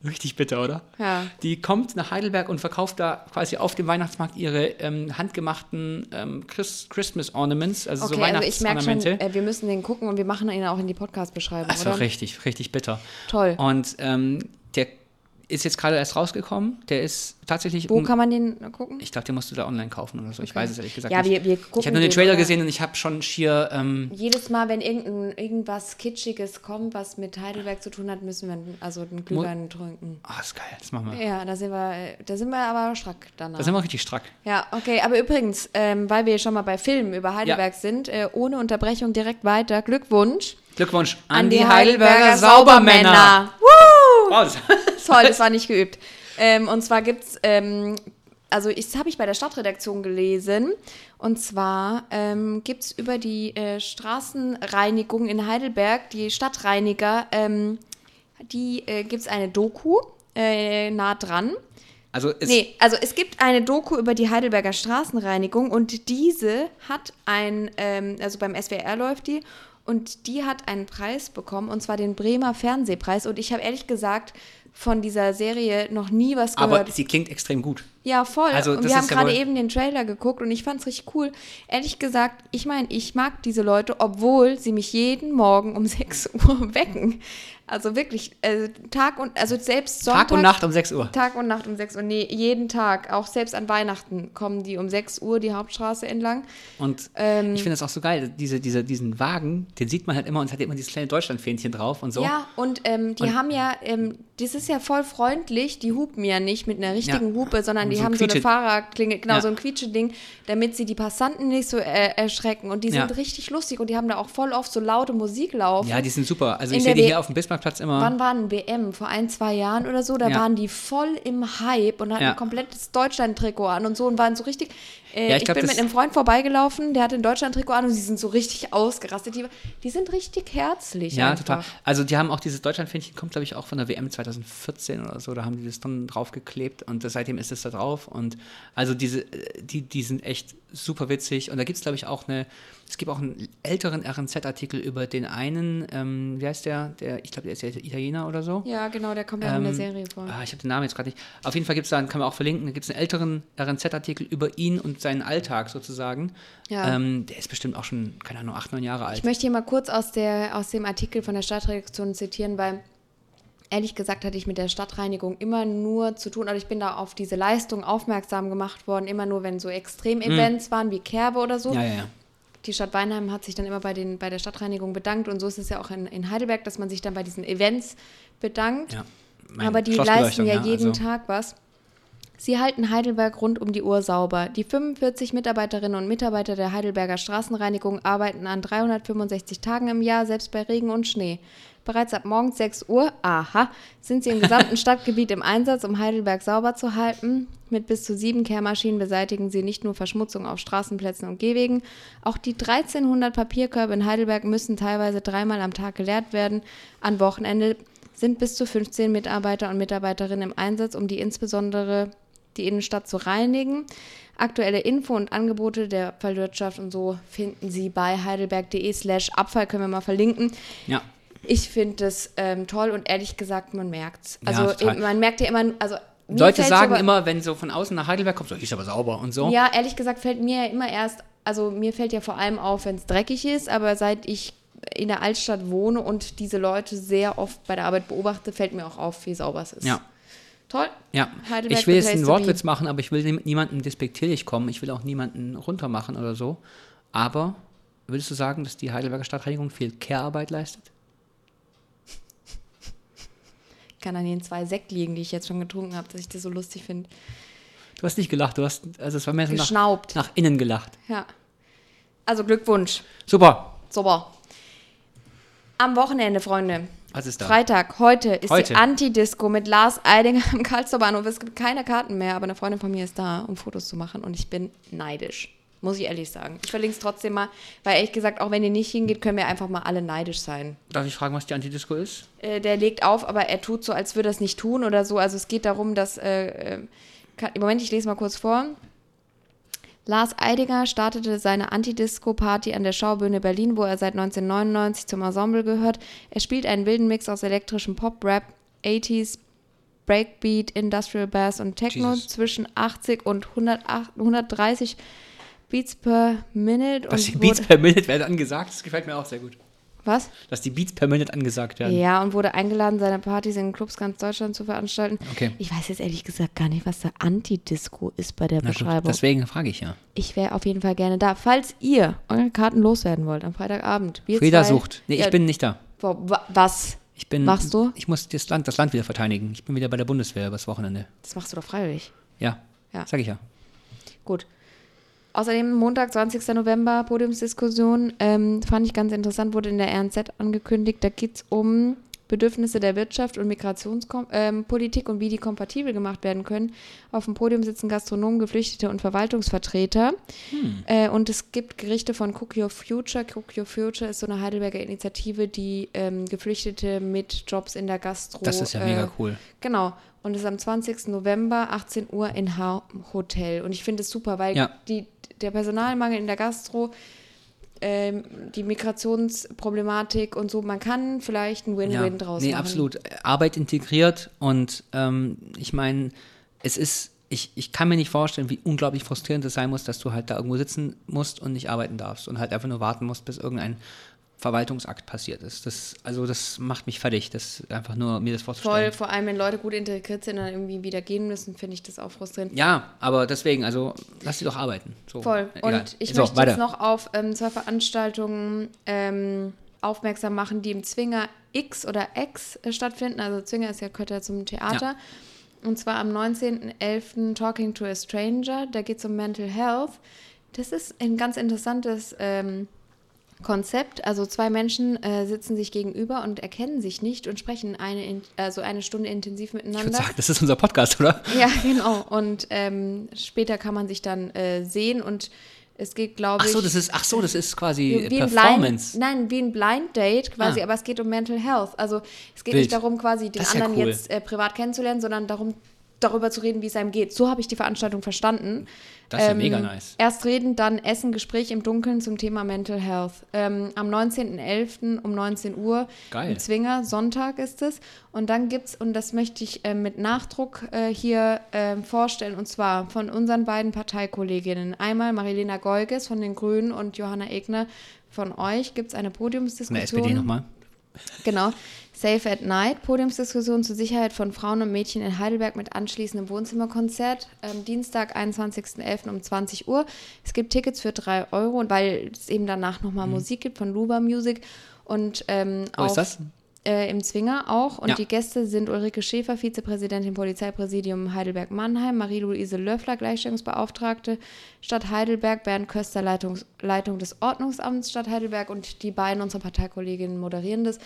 Richtig bitter, oder? Ja. Die kommt nach Heidelberg und verkauft da quasi auf dem Weihnachtsmarkt ihre ähm, handgemachten ähm, Chris Christmas Ornaments, also so Okay, also ich merke schon, Weihnachtsornamente. äh, wir müssen den gucken und wir machen ihn auch in die Podcast-Beschreibung, also oder? richtig, richtig bitter. Toll. Und ähm, der ist jetzt gerade erst rausgekommen. Der ist tatsächlich. Wo um- kann man den gucken? ich glaube, den musst du da online kaufen oder so. Ich weiß es ehrlich gesagt Ja, nicht. wir- wir ich gucken habe nur den den, Trailer gesehen und ich habe schon schier. Ähm, Jedes Mal, wenn irgendein, irgendwas Kitschiges kommt, was mit Heidelberg zu tun hat, müssen wir also den Glühwein trinken. Ah, ist geil, das machen wir. Ja, da sind wir, da sind wir aber strack danach. Da sind wir richtig strack. Ja, okay, aber übrigens, ähm, weil wir schon mal bei Filmen über Heidelberg sind, äh, ohne Unterbrechung direkt weiter. Glückwunsch Glückwunsch an, die, Heidelberger, Saubermänner. Woo! Wow, das, (laughs) Toll, das war nicht geübt. Ähm, und zwar gibt es, ähm, also ich- das habe ich bei der Stadtredaktion gelesen. Und zwar ähm, gibt es über die äh, Straßenreinigung in Heidelberg, die Stadtreiniger, ähm, die äh, gibt es eine Doku äh, nah dran. also es, Nee, also es gibt eine Doku über die Heidelberger Straßenreinigung und diese hat ein, ähm, also beim SWR läuft die und die hat einen Preis bekommen und zwar den Bremer Fernsehpreis und ich habe ehrlich gesagt von dieser Serie noch nie was gehört. aber sie klingt extrem gut. Ja, voll. Also, und wir haben ja gerade eben den Trailer geguckt und ich fand es richtig cool. Ehrlich gesagt, ich meine, ich mag diese Leute, obwohl sie mich jeden Morgen um (laughs) 6 Uhr wecken. Also wirklich, äh, Tag und, also selbst Sonntag. Tag und Nacht um 6 Uhr. Tag und Nacht um 6 Uhr. Nee, jeden Tag. Auch selbst an Weihnachten kommen die um 6 Uhr die Hauptstraße entlang. Und Ähm, ich finde das auch so geil. Diese, diese, diesen Wagen, den sieht man halt immer und hat immer dieses kleine Deutschlandfähnchen drauf und so. Ja, und ähm, die Und- haben ja, ähm, das ist ja voll freundlich, die hupen ja nicht mit einer richtigen Ja. Hupe, sondern Und die so haben so eine Fahrerklinge, genau, Ja. so ein Quietscheding, damit sie die Passanten nicht so äh, erschrecken. Und die Ja. sind richtig lustig und die haben da auch voll oft so laute Musik laufen. Ja, die sind super. Also In ich sehe die hier auf dem Bismarckplatz immer. Wann war ein WM? Vor ein, zwei Jahren oder so? Da Ja. waren die voll im Hype und hatten Ja. ein komplettes Deutschland-Trikot an und so und waren so richtig. Äh, Ja, ich ich glaub, bin das- mit einem Freund vorbeigelaufen, der hatte ein Deutschland-Trikot an und sie sind so richtig ausgerastet. Die, die sind richtig herzlich. ja, einfach. total. Also die haben auch dieses Deutschlandfähnchen, kommt glaube ich auch von der WM 2014 oder so, da haben die das dann draufgeklebt und das, seitdem ist es da drauf und also diese, äh, die, die sind echt super witzig und da gibt es glaube ich auch eine, es gibt auch einen älteren RNZ-Artikel über den einen, ähm, wie heißt der, der ich glaube der ist ja Italiener oder so. Ja, genau, der kommt ja auch in der Ähm, Serie vor. Ah, ich habe den Namen jetzt gerade nicht. Auf jeden Fall gibt es da, kann man auch verlinken, da gibt es einen älteren RNZ-Artikel über ihn und seinen Alltag sozusagen. Ja. Ähm, der ist bestimmt auch schon, keine Ahnung, acht, neun Jahre alt. Ich möchte hier mal kurz aus, der, aus dem Artikel von der Stadtredaktion zitieren, weil ehrlich gesagt hatte ich mit der Stadtreinigung immer nur zu tun, oder ich bin da auf diese Leistung aufmerksam gemacht worden, immer nur, wenn so Extremevents waren, wie Kerbe oder so. ja, ja, ja. Die Stadt Weinheim hat sich dann immer bei, den, bei der Stadtreinigung bedankt und so ist es ja auch in, in Heidelberg, dass man sich dann bei diesen Events bedankt. ja. Aber die leisten ja, jeden also- Tag was. Sie halten Heidelberg rund um die Uhr sauber. Die 45 Mitarbeiterinnen und Mitarbeiter der Heidelberger Straßenreinigung arbeiten an 365 Tagen im Jahr, selbst bei Regen und Schnee. Bereits ab morgens 6 Uhr, aha, sind sie im gesamten (laughs) Stadtgebiet im Einsatz, um Heidelberg sauber zu halten. Mit bis zu sieben Kehrmaschinen beseitigen sie nicht nur Verschmutzung auf Straßenplätzen und Gehwegen, auch die 1300 Papierkörbe in Heidelberg müssen teilweise dreimal am Tag geleert werden. An Wochenende sind bis zu 15 Mitarbeiter und Mitarbeiterinnen im Einsatz, um die insbesondere die Innenstadt zu reinigen. Aktuelle Info und Angebote der Abfallwirtschaft und so finden Sie bei heidelberg.de slash Abfall, können wir mal verlinken. Ja. Ich finde das ähm, toll und ehrlich gesagt, man merkt es. Ja, Also total. eben, man merkt ja immer, also Leute sagen aber- immer, wenn so von außen nach Heidelberg kommt, so, ist aber sauber und so. Ja, ehrlich gesagt fällt mir ja immer erst, also mir fällt ja vor allem auf, wenn es dreckig ist, aber seit ich in der Altstadt wohne und diese Leute sehr oft bei der Arbeit beobachte, fällt mir auch auf, wie sauber es ist. Ja. Toll. Ja, Heidelberg ich will jetzt einen Wortwitz machen, aber ich will nie- niemanden despektierlich kommen. Ich will auch niemanden runtermachen oder so. Aber würdest du sagen, dass die Heidelberger Stadtreinigung viel Care-Arbeit leistet? Ich kann an den zwei Sekt liegen, die ich jetzt schon getrunken habe, dass ich das so lustig finde. Du hast nicht gelacht, du hast, also es war mehr so nach, nach innen gelacht. Ja. Also Glückwunsch. Super. Super. Am Wochenende, Freunde. Was ist da? Freitag, heute ist Heute. die Anti-Disco mit Lars Eidinger am Karlsruher Bahnhof. Es gibt keine Karten mehr, aber eine Freundin von mir ist da, um Fotos zu machen und ich bin neidisch. Muss ich ehrlich sagen. Ich verlinke es trotzdem mal, weil ehrlich gesagt, auch wenn ihr nicht hingeht, können wir einfach mal alle neidisch sein. Darf ich fragen, was die Antidisco ist? Äh, der legt auf, aber er tut so, als würde er es nicht tun oder so. Also es geht darum, dass. Äh, äh, kann, Im Moment, ich lese mal kurz vor. Lars Eidinger startete seine Anti-Disco-Party an der Schaubühne Berlin, wo er seit 1999 zum Ensemble gehört. Er spielt einen wilden Mix aus elektrischem Pop, Rap, 80s, Breakbeat, Industrial Bass und Techno Jesus. zwischen 80 und 108, 130 Beats per Minute. Dass die Beats per Minute werden angesagt, das gefällt mir auch sehr gut. was? Dass die Beats per Minute angesagt werden. Ja, und wurde eingeladen, seine Partys in Clubs ganz Deutschland zu veranstalten. Okay. Ich weiß jetzt ehrlich gesagt gar nicht, was der Anti-Disco ist bei der Na gut, Beschreibung. deswegen frage ich ja. Ich wäre auf jeden Fall gerne da. Falls ihr eure Karten loswerden wollt am Freitagabend. Wir Frieda zwei- sucht. Nee, Ja, ich bin nicht da. Was? Ich bin, Machst du? Ich muss das Land, das Land wieder verteidigen. Ich bin wieder bei der Bundeswehr übers Wochenende. Das machst du doch freiwillig. Ja, Ja. sag ich ja. Gut. Außerdem Montag, 20. November, Podiumsdiskussion. Ähm, fand ich ganz interessant, wurde in der RNZ angekündigt. Da geht es um Bedürfnisse der Wirtschaft und Migrationspolitik ähm, und wie die kompatibel gemacht werden können. Auf dem Podium sitzen Gastronomen, Geflüchtete und Verwaltungsvertreter. Äh, und es gibt Gerichte von Cook Your Future. Cook Your Future ist so eine Heidelberger Initiative, die ähm, Geflüchtete mit Jobs in der Gastro. Das ist ja äh, mega cool. Genau. Und es ist am 20. November, 18 Uhr in H Hotel. Und ich finde es super, weil Ja. die, der Personalmangel in der Gastro, ähm, die Migrationsproblematik und so, man kann vielleicht ein Win-Win draus nee, machen. absolut. Arbeit integriert und ähm, ich meine, es ist, ich, ich kann mir nicht vorstellen, wie unglaublich frustrierend es sein muss, dass du halt da irgendwo sitzen musst und nicht arbeiten darfst und halt einfach nur warten musst, bis irgendein Verwaltungsakt passiert ist. Das, also das macht mich fertig, das einfach nur mir das Voll, vorzustellen. vor allem wenn Leute gut integriert sind und dann irgendwie wieder gehen müssen, finde ich das auch frustrierend. Ja, aber deswegen, also lass sie doch arbeiten. So, Voll. egal. Und ich so, möchte weiter. jetzt noch auf ähm, zwei Veranstaltungen ähm, aufmerksam machen, die im Zwinger X oder X äh, stattfinden. Also Zwinger ist ja gehört ja zum Theater. Und zwar am 19.11. Talking to a Stranger. Da geht es um Mental Health. Das ist ein ganz interessantes ähm, Konzept. Also zwei Menschen äh, sitzen sich gegenüber und erkennen sich nicht und sprechen eine, in, also eine Stunde intensiv Ich würde miteinander. sagen, das ist unser Podcast, oder? Ja, genau. Und ähm, später kann man sich dann äh, sehen und es geht, glaube Ach ich. so, das ist, ach so, das ist quasi Performance. Blind, nein, wie ein Blind Date quasi, Ah. aber es geht um Mental Health. Also es geht Wild. nicht darum, quasi den ist ja anderen cool. jetzt äh, privat kennenzulernen, sondern darum, darüber zu reden, wie es einem geht. So habe ich die Veranstaltung verstanden. Das ist ja mega nice. Erst reden, dann Essen, Gespräch im Dunkeln zum Thema Mental Health. Ähm, am 19.11. um 19 Uhr Geil. im Zwinger, Sonntag ist es. Und dann gibt es, und das möchte ich äh, mit Nachdruck äh, hier ähm, vorstellen, und zwar von unseren beiden Parteikolleginnen. Einmal Marilena Golges von den Grünen und Johanna Egner von euch gibt es eine Von der Podiumsdiskussion. SPD nochmal. Genau. Safe at Night, Podiumsdiskussion zur Sicherheit von Frauen und Mädchen in Heidelberg mit anschließendem Wohnzimmerkonzert. Ähm, Dienstag, 21.11. um 20 Uhr. Es gibt Tickets für 3 Euro, weil es eben danach nochmal Musik gibt von Luba Music. Und ähm, Wo auf, ist das? äh, im Zwinger auch. Und Ja. die Gäste sind Ulrike Schäfer, Vizepräsidentin Polizeipräsidium Heidelberg-Mannheim, Marie-Louise Löffler, Gleichstellungsbeauftragte Stadt Heidelberg, Bernd Köster, Leitung, Leitung des Ordnungsamts Stadt Heidelberg und die beiden, unsere Parteikolleginnen, moderieren das.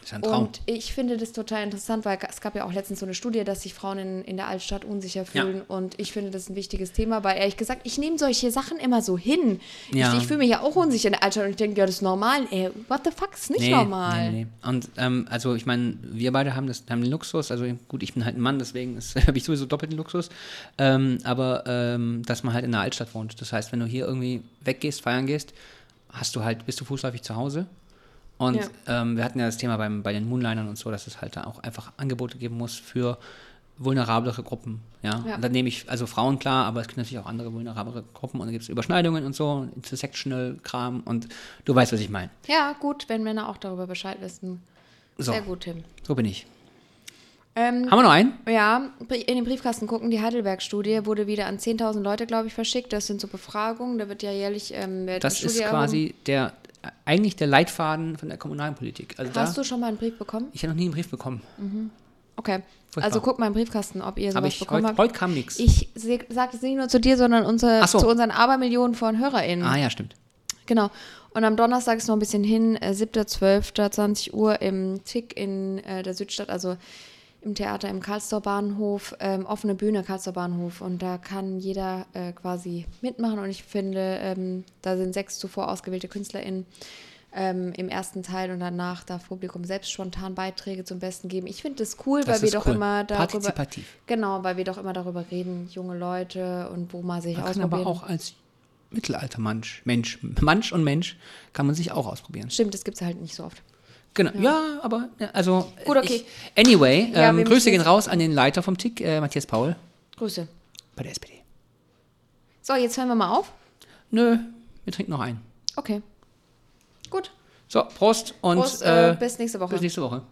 Das ist ja ein Traum. Und ich finde das total interessant, weil es gab ja auch letztens so eine Studie, dass sich Frauen in, in der Altstadt unsicher fühlen. Und ich finde das ein wichtiges Thema, weil ehrlich gesagt, ich nehme solche Sachen immer so hin. Ja. Ich, ich fühle mich ja auch unsicher in der Altstadt und ich denke, ja, das ist normal. Ey, what the fuck, ist nicht normal. Nee, nee. Und ähm, also ich meine, wir beide haben das haben den Luxus, also gut, ich bin halt ein Mann, deswegen (laughs) habe ich sowieso doppelten Luxus. Ähm, aber ähm, dass man halt in der Altstadt wohnt. Das heißt, wenn du hier irgendwie weggehst, feiern gehst, hast du halt, bist du fußläufig zu Hause. Und Ja. ähm, wir hatten ja das Thema beim, bei den Moonlinern und so, dass es halt da auch einfach Angebote geben muss für vulnerablere Gruppen. Ja? Ja. Und dann nehme ich, also Frauen klar, aber es gibt natürlich auch andere vulnerablere Gruppen und da gibt es Überschneidungen und so, intersectional Kram und du weißt, was ich meine. Ja, gut, wenn Männer auch darüber Bescheid wissen. So, Sehr gut, Tim. so bin ich. Ähm, Haben wir noch einen? ja, in den Briefkasten gucken, die Heidelberg-Studie wurde wieder an 10.000 Leute, glaube ich, verschickt. Das sind so Befragungen, da wird ja jährlich ähm, Das ist quasi der, eigentlich der Leitfaden von der kommunalen Politik. Also. Hast da, du schon mal einen Brief bekommen? ich habe noch nie einen Brief bekommen. Okay. Furchtbar. Also guck mal im Briefkasten, ob ihr sowas ich, bekommen heute, habt. heute kam nichts. Ich sage es nicht nur zu dir, sondern unsere, so. zu unseren Abermillionen von HörerInnen. Ah ja, stimmt. Genau. Und am Donnerstag ist noch ein bisschen hin, äh, 7.12., 20 Uhr im Tick in äh, der Südstadt, also im Theater im Karlsdorf Bahnhof, ähm, offene Bühne Karlsdorf Bahnhof. Und da kann jeder äh, quasi mitmachen. Und ich finde, ähm, da sind sechs zuvor ausgewählte KünstlerInnen ähm, im ersten Teil und danach darf Publikum selbst spontan Beiträge zum Besten geben. Ich finde das cool, Das weil wir doch cool. immer darüber. Partizipativ. Genau, weil wir doch immer darüber reden, junge Leute und wo man sich Man kann ausprobieren. aber auch als Mittelaltermensch, Mensch, Mensch und Mensch, kann man sich auch ausprobieren. Stimmt, das gibt es halt nicht so oft. Genau, ja, aber ja, also. Gut, okay. Ich, anyway, Ja, ähm, Grüße gehen raus an den Leiter vom TIC, äh, Matthias Paul, Grüße. bei der SPD. So, jetzt hören wir mal auf. Nö, wir trinken noch einen. Okay. Gut. So, Prost und Prost, äh, äh, bis nächste Woche. bis nächste Woche.